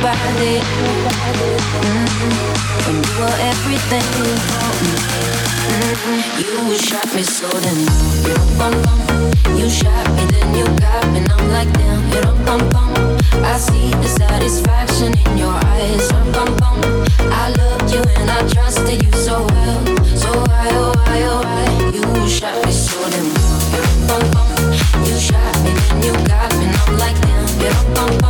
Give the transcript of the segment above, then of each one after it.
Nobody. When you were everything for me. Mm, you shot me so then you shot me then you got me. And I'm like damn. I see the satisfaction in your eyes. I loved you and I trusted you so well. So why oh why oh why you shot me so then you shot me then you got me. And I'm like damn.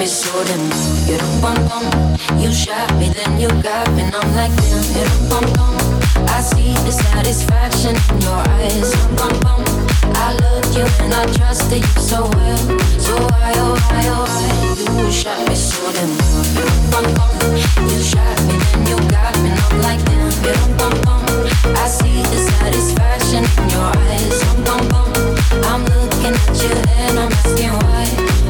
me so you don't bum bum. You shot me then you got me. And I'm like damn, you don't bum bum. I see the satisfaction in your eyes. Bum bum. I loved you and I trusted you so well. So why oh why oh why you shot me so you don't bum bum. You shot me then you got me. And I'm like damn, you don't bum bum. I see the satisfaction in your eyes. You You you You you you bum I'm looking at you and I'm asking why.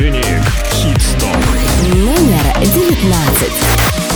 Nick. Хит-стоп. Номер девятнадцать.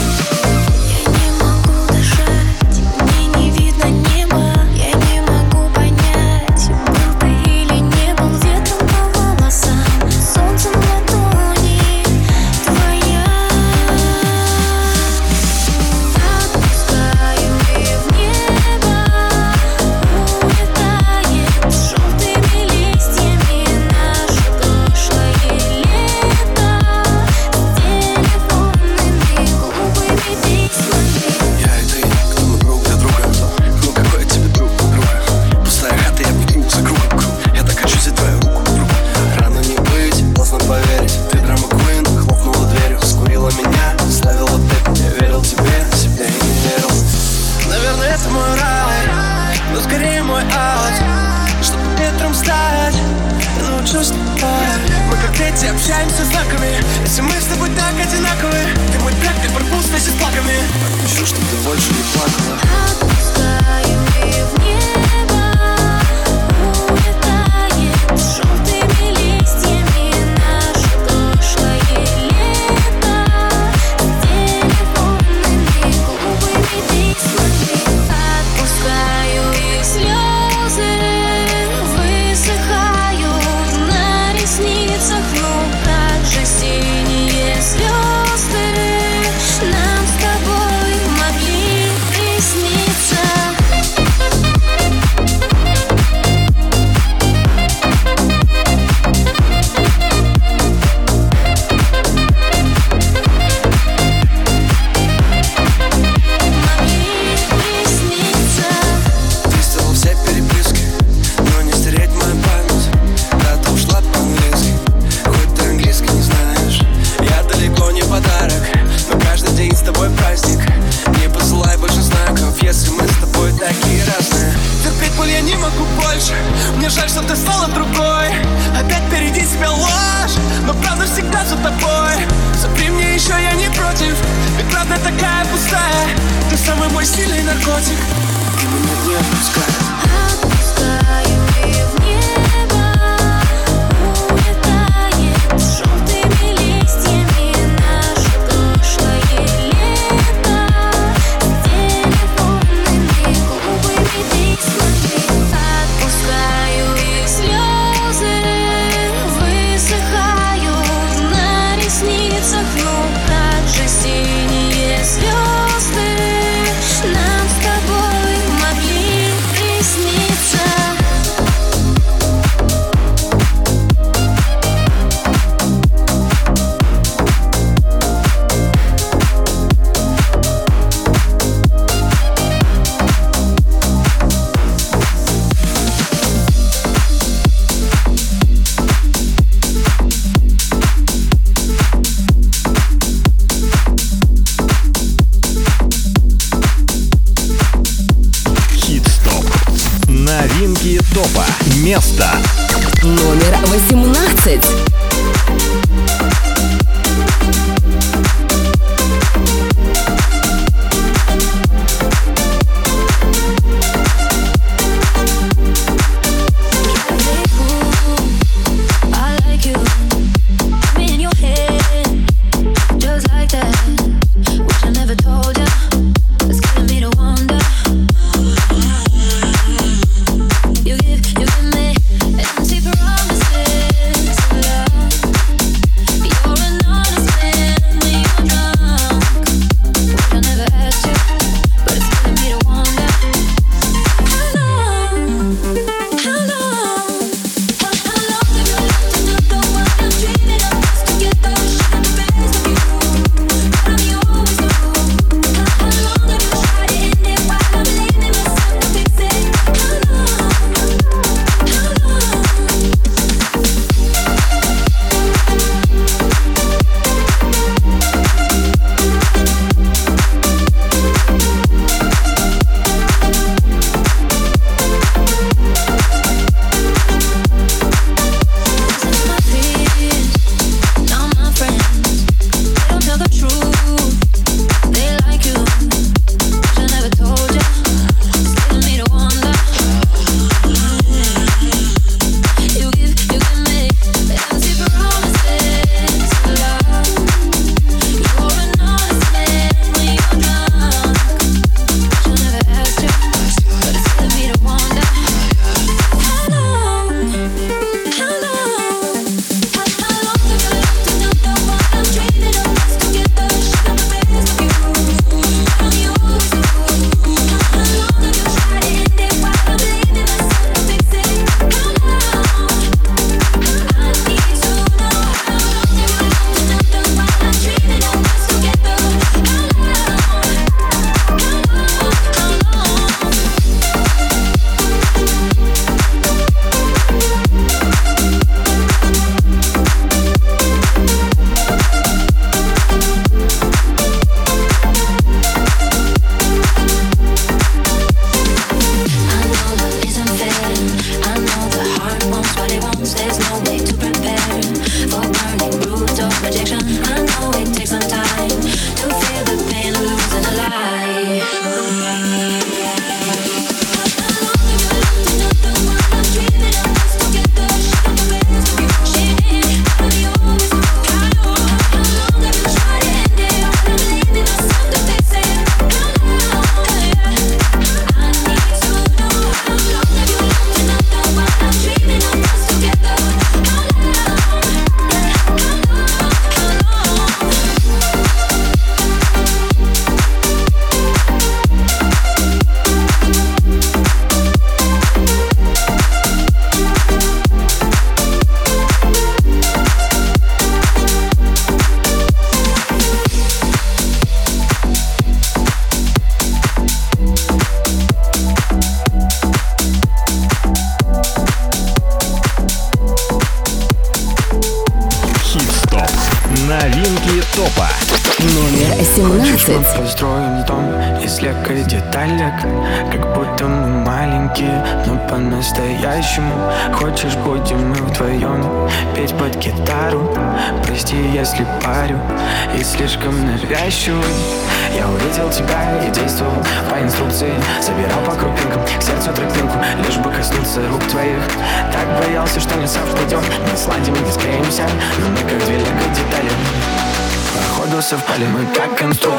Если мы так конструируем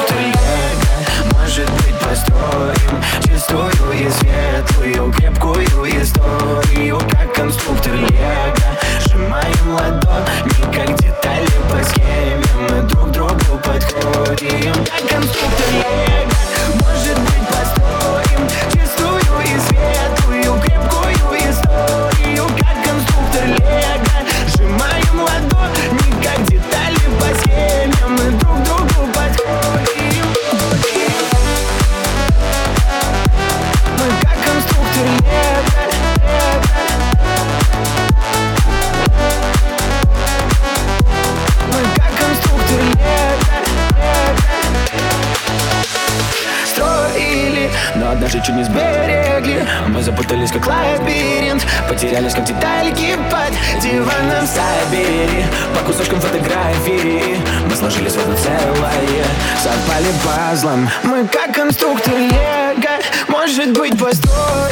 чуть не сберегли. Мы запутались, как лабиринт Потерялись, как детальки под диваном Собери по кусочкам фотографии Мы сложились в одно целое. Совпали пазлом Мы как конструктор лего. Может быть, построим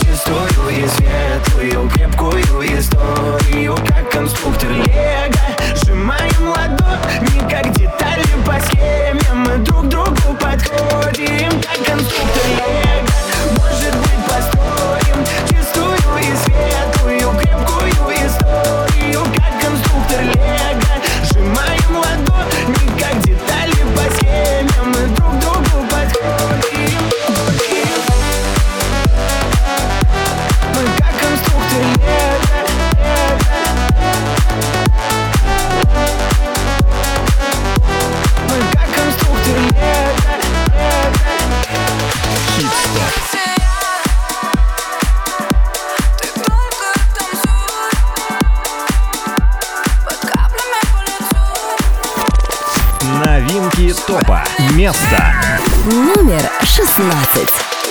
Чистую и светлую Крепкую историю Как конструктор лего. Сжимаем ладони, как детали по схеме. Мы друг другу подходим, как конструкторы Лего. Может быть, поставим место. Номер шестнадцать.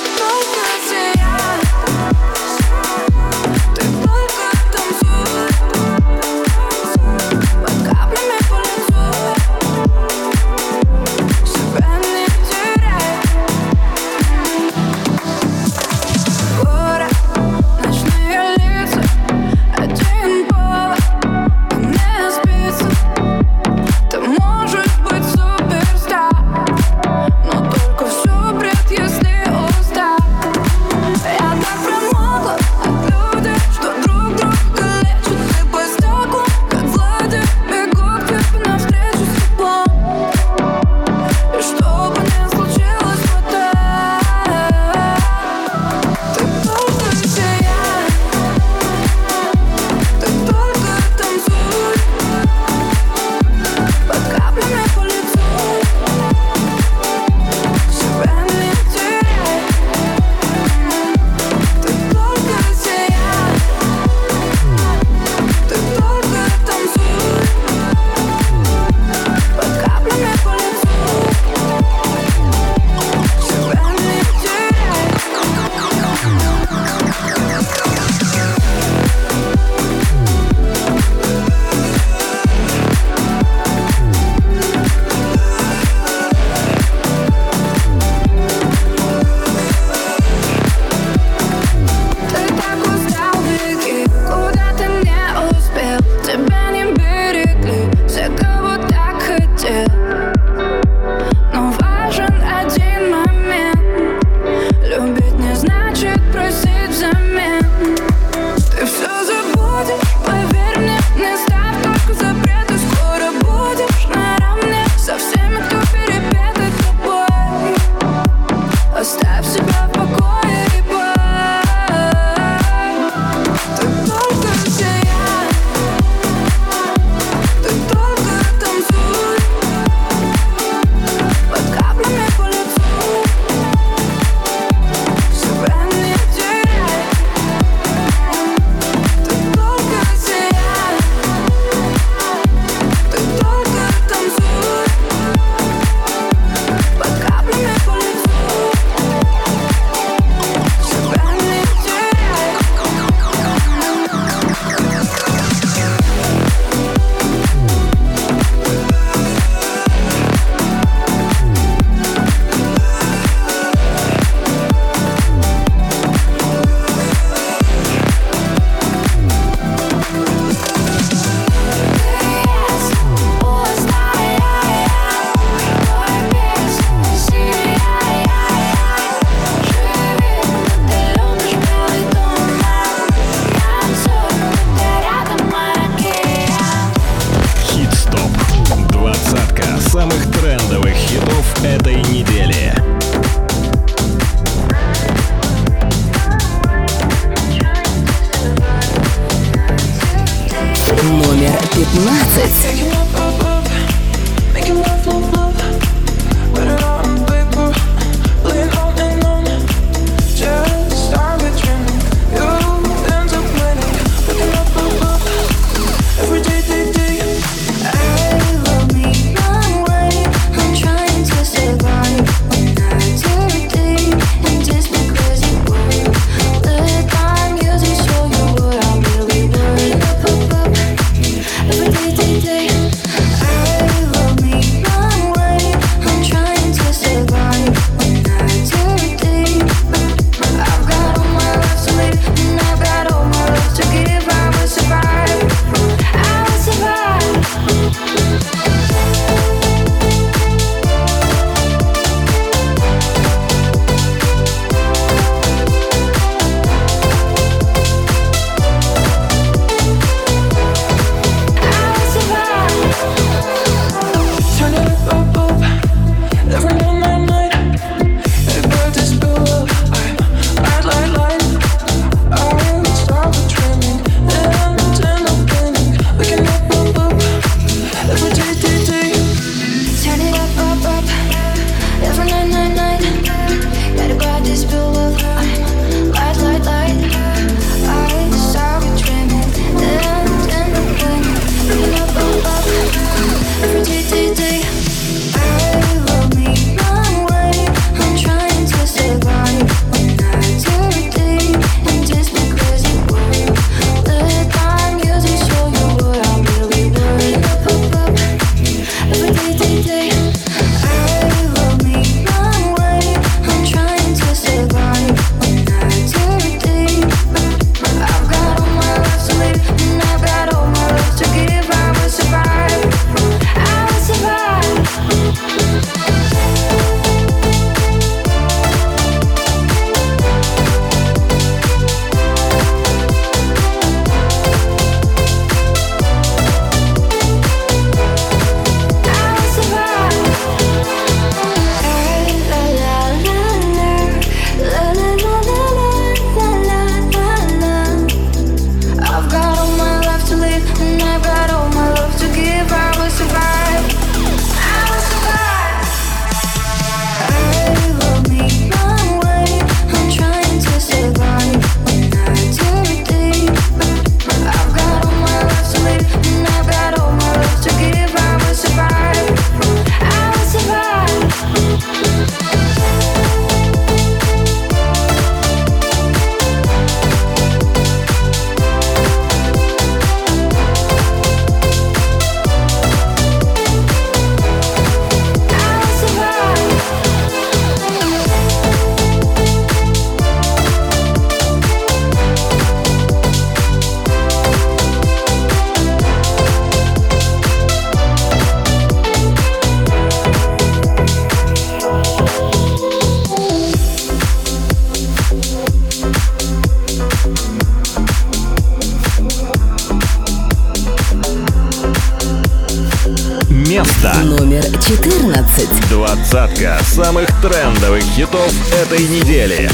Этой недели.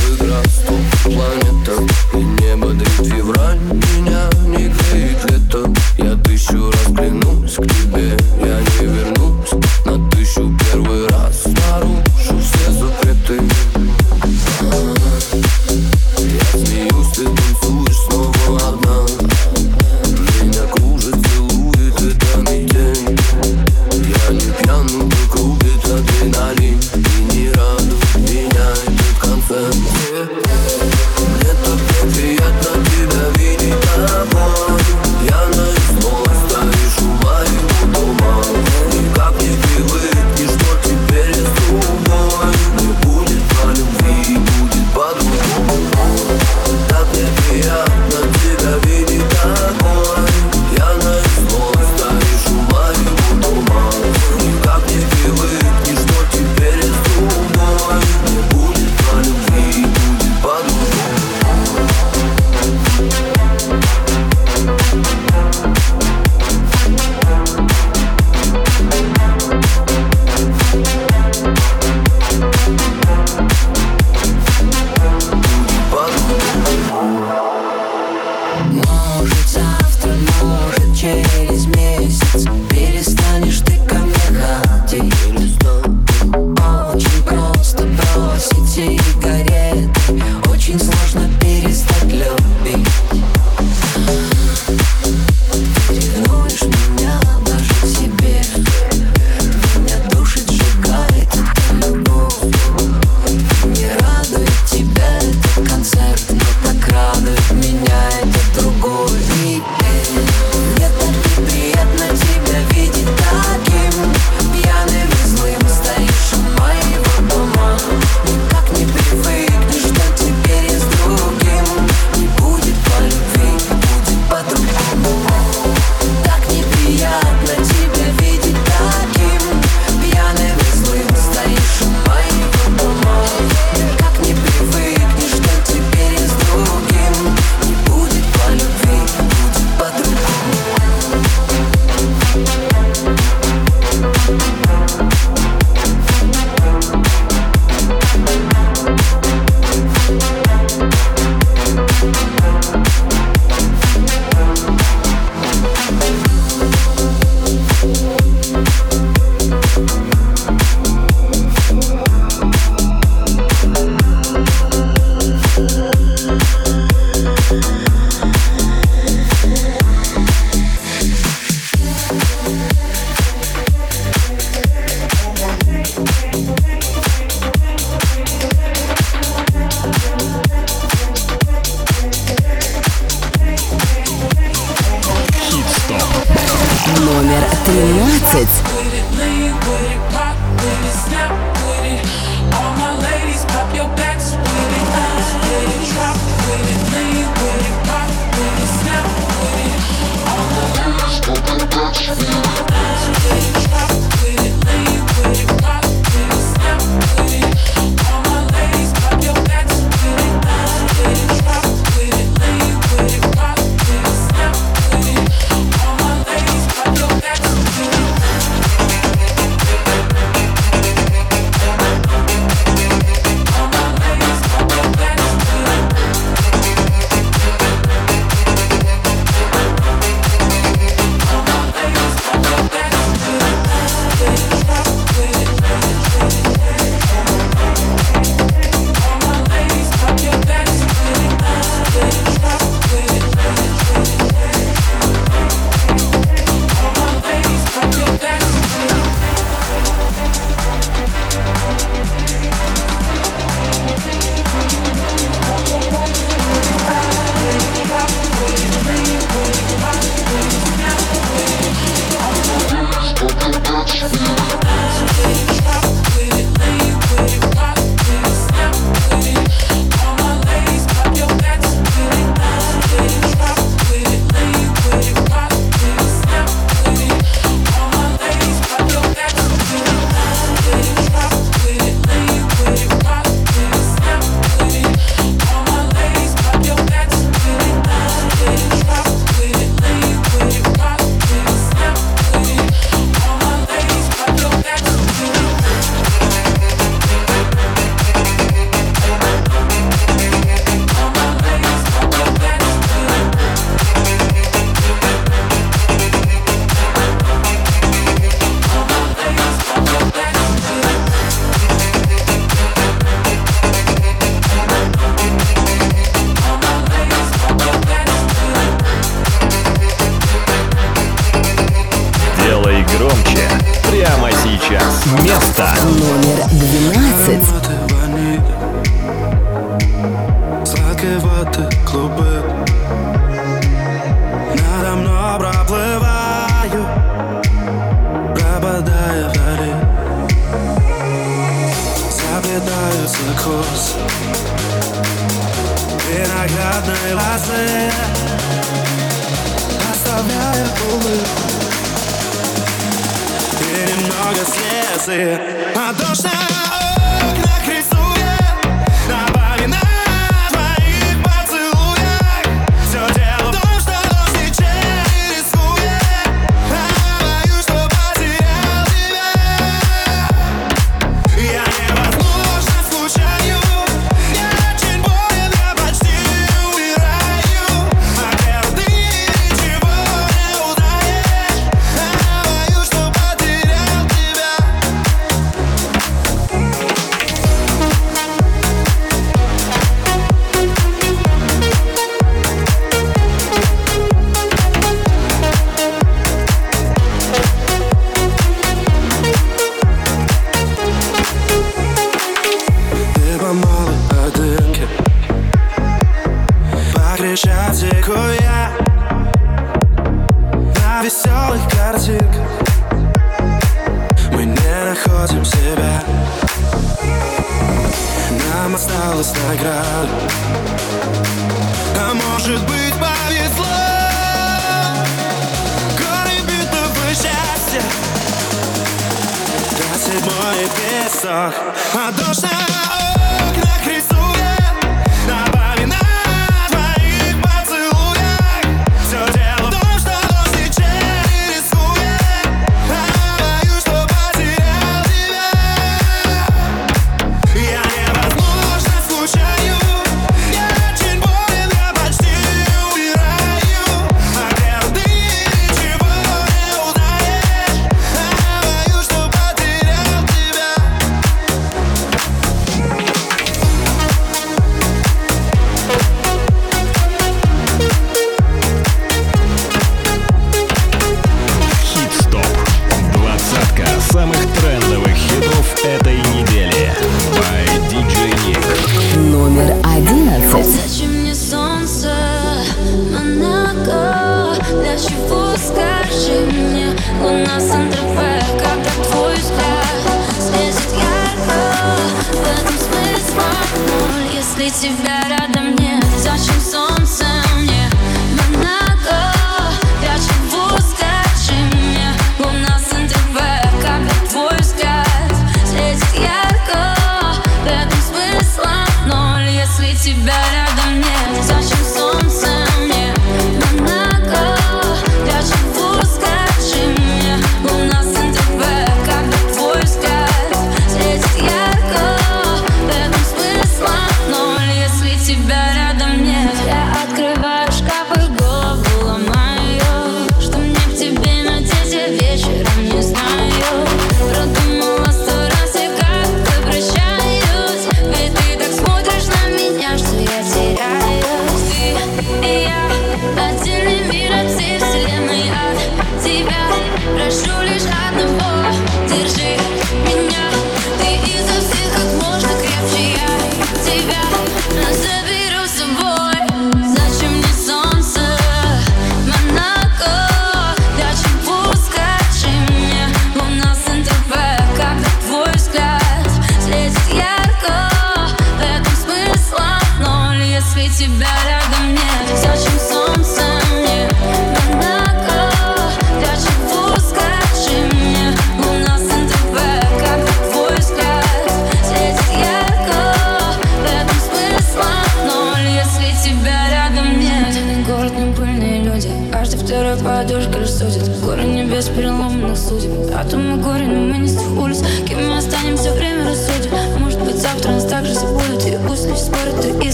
тебя рядом нет Зачем сон?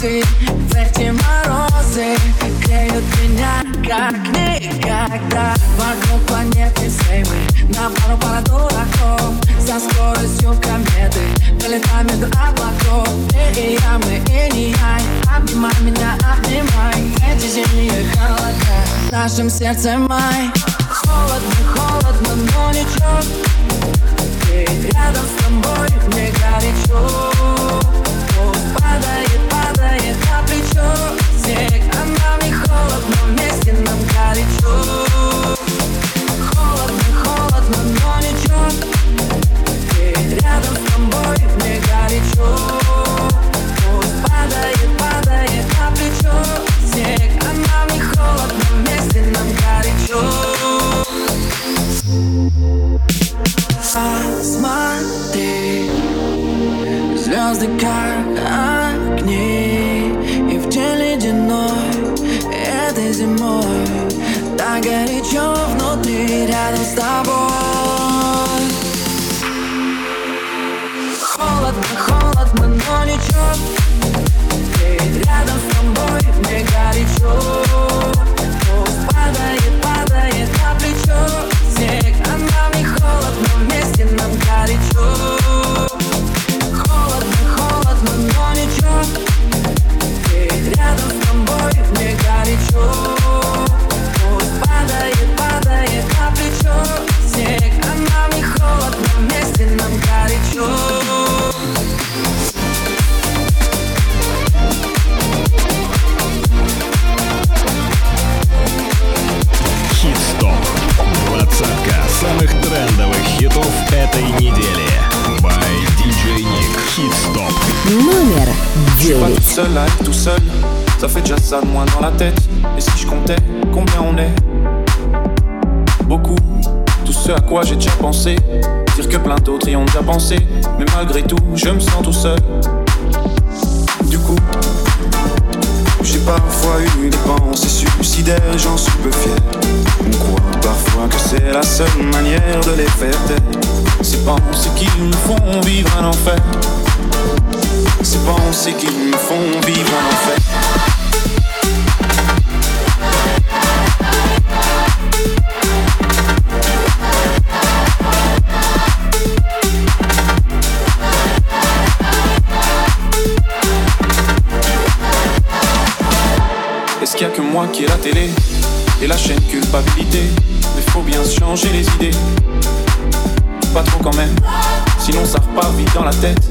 грозы В эти морозы. Греют меня как никогда. Вокруг планеты всей мы на пару пара дураков. За скоростью кометы полетаем между облаков. Ты и я, мы и не я Обнимай меня, обнимай. Эти зимние холода нашим сердцем май. Холодно, холодно, но ничего. Pas tout 9. seul à être tout seul. Ça fait déjà ça de moins dans la tête. Et si je comptais combien on est? Beaucoup. Tout ce à quoi j'ai déjà pensé. Dire que plein d'autres y ont déjà pensé. Mais malgré tout, je me sens tout seul. Du coup, j'ai parfois eu des pensées suicidaires j'en suis peu fier. On croit parfois que c'est la seule manière de les faire taire. Ces pensées qui me font vivre un enfer. Ces pensées qui me font vivre un enfer. Est-ce qu'il y a que moi qui ai la télé et la chaîne culpabilité? Mais faut bien changer les idées. Pas trop quand même, sinon ça repart vite dans la tête.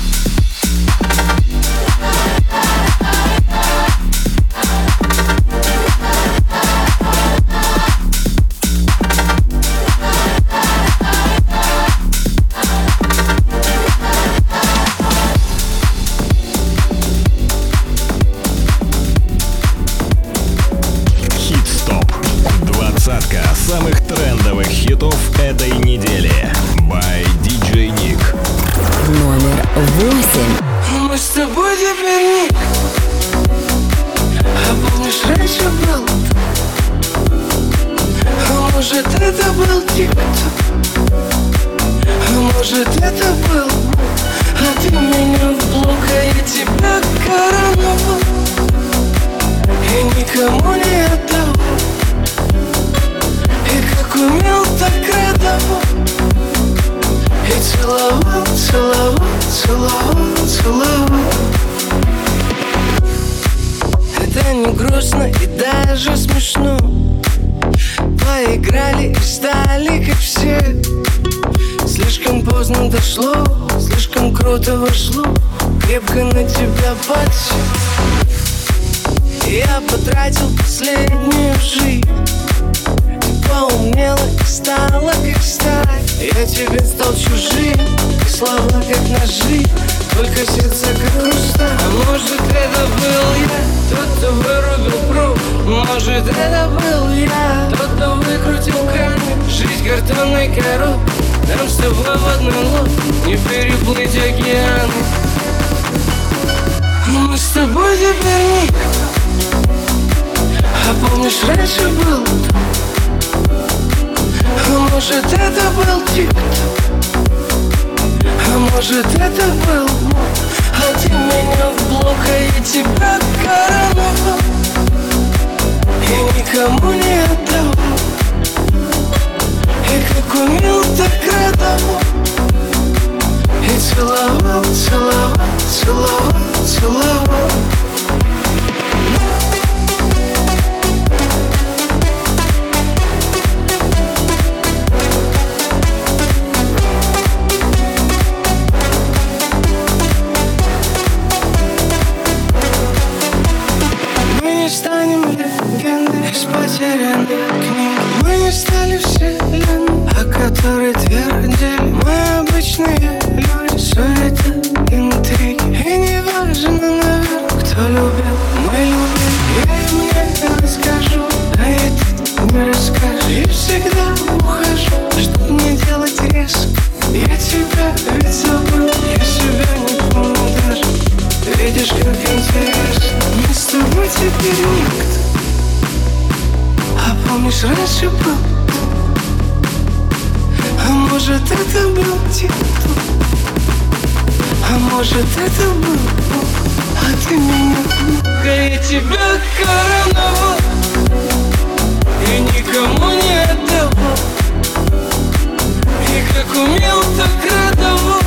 Лодке Не переплыть океаны Мы с тобой теперь не А помнишь, раньше был а может это был тик-ток А может это был А ты меня в блок, а я тебя короновал И никому не отдавал. Как умел, так радовал и целовал, целовал, целовал, целовал станем легендой из потерянной книги Мы не стали вселенной которые твердили Мы обычные люди Суета, интриги. И неважно наверное, кто любил. Мы любим, я им не расскажу. А я не расскажешь. И всегда ухожу. Чтоб не делать резко? Я тебя ведь забыл. Я себя не помню даже. Видишь, как интересно. Мы с тобой теперь никто. А помнишь, раньше был а может это был тепло А может это был Бог А ты меня Да я тебя короновал. И никому не отдавал. И как умел, так радовал.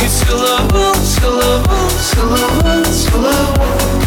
И целовал, целовал, целовал, целовал.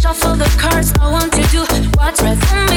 shuffle the cards. I want to do what's right for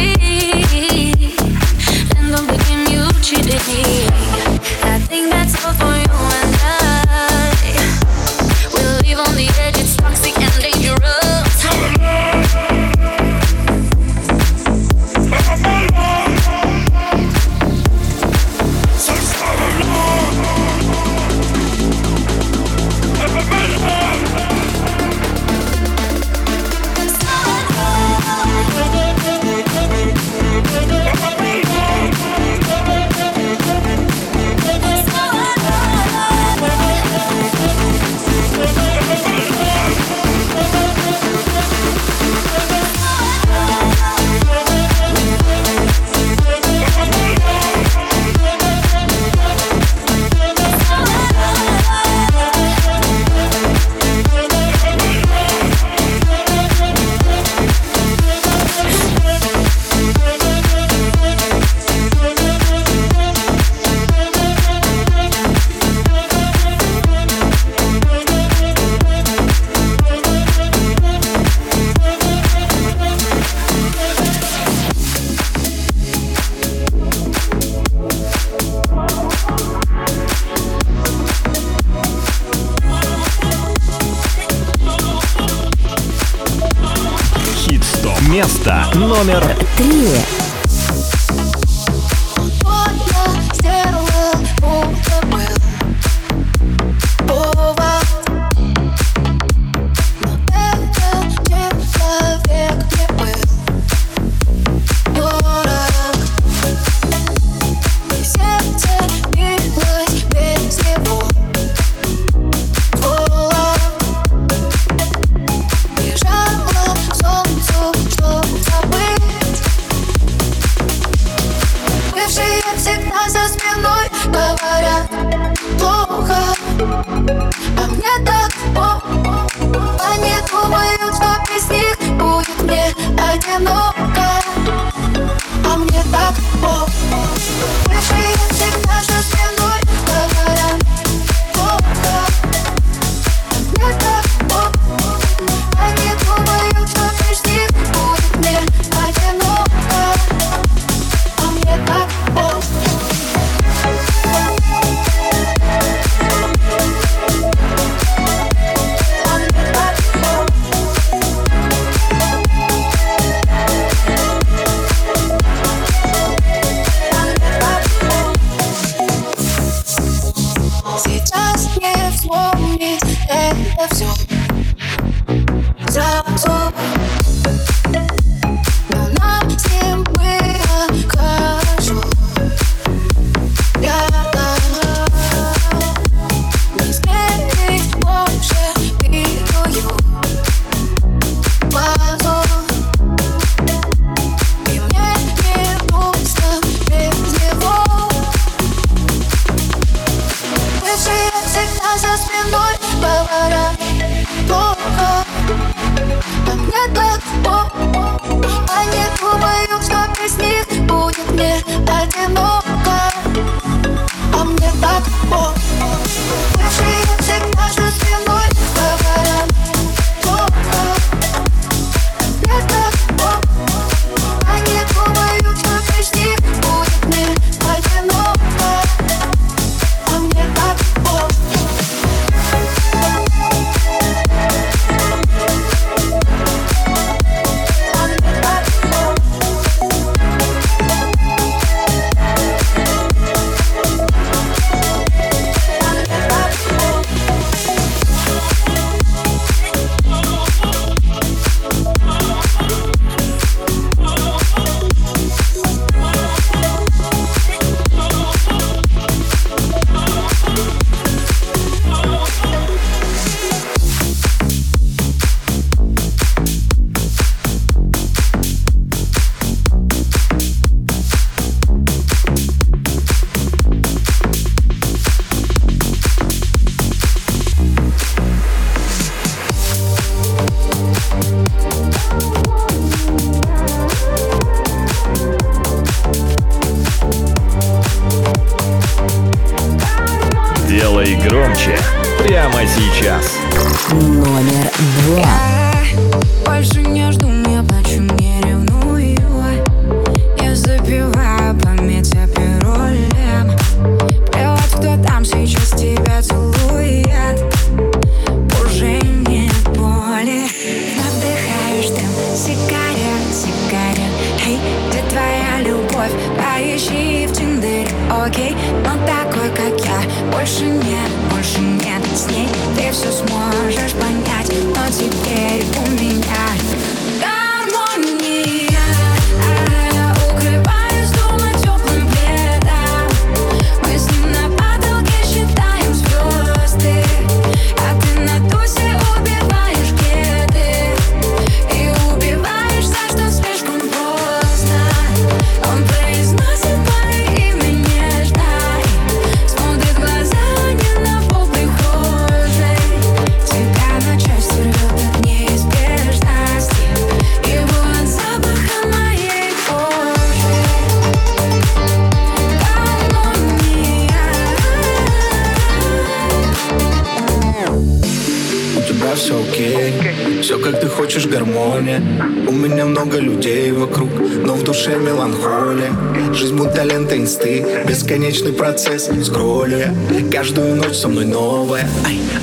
мосты Бесконечный процесс. Скролля Каждую ночь со мной новая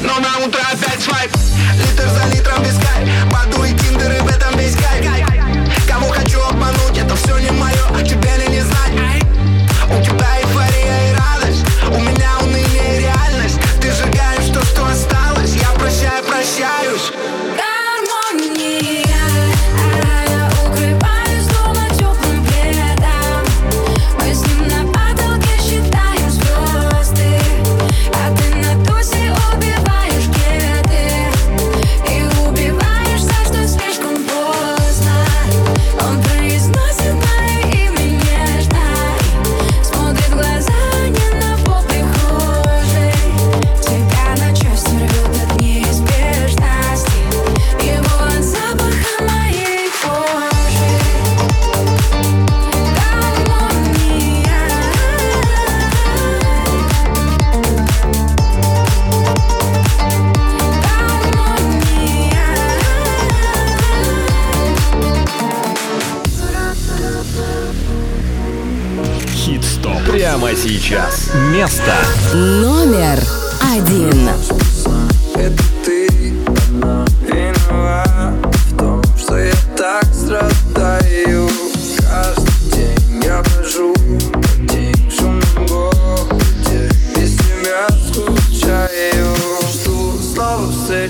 Но на утро опять свайп. прямо сейчас. Место номер один.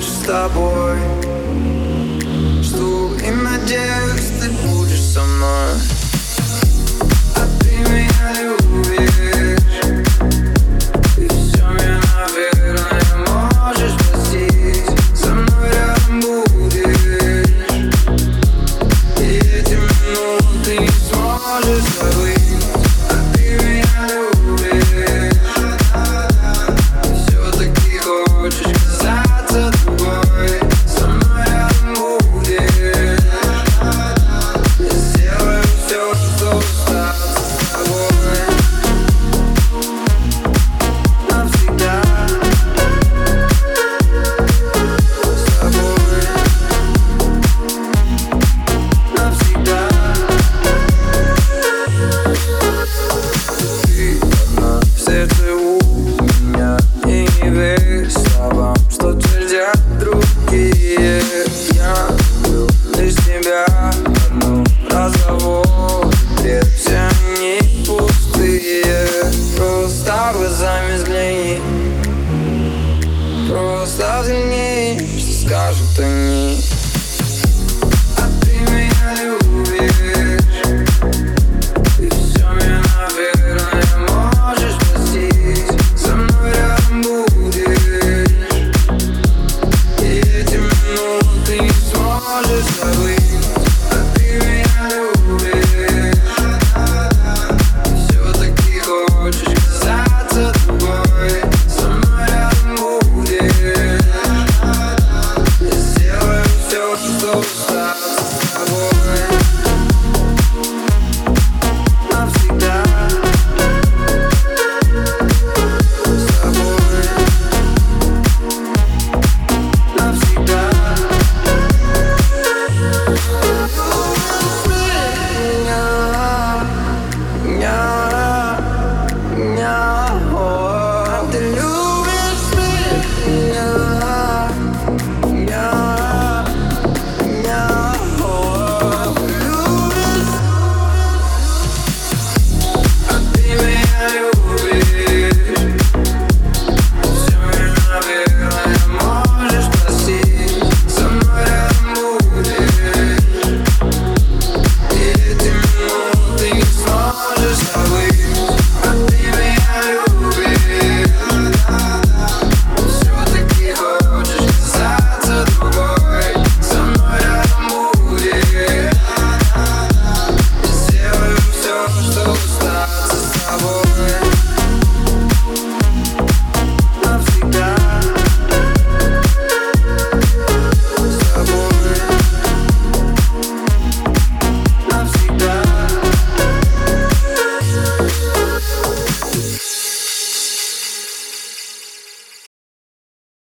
С тобой.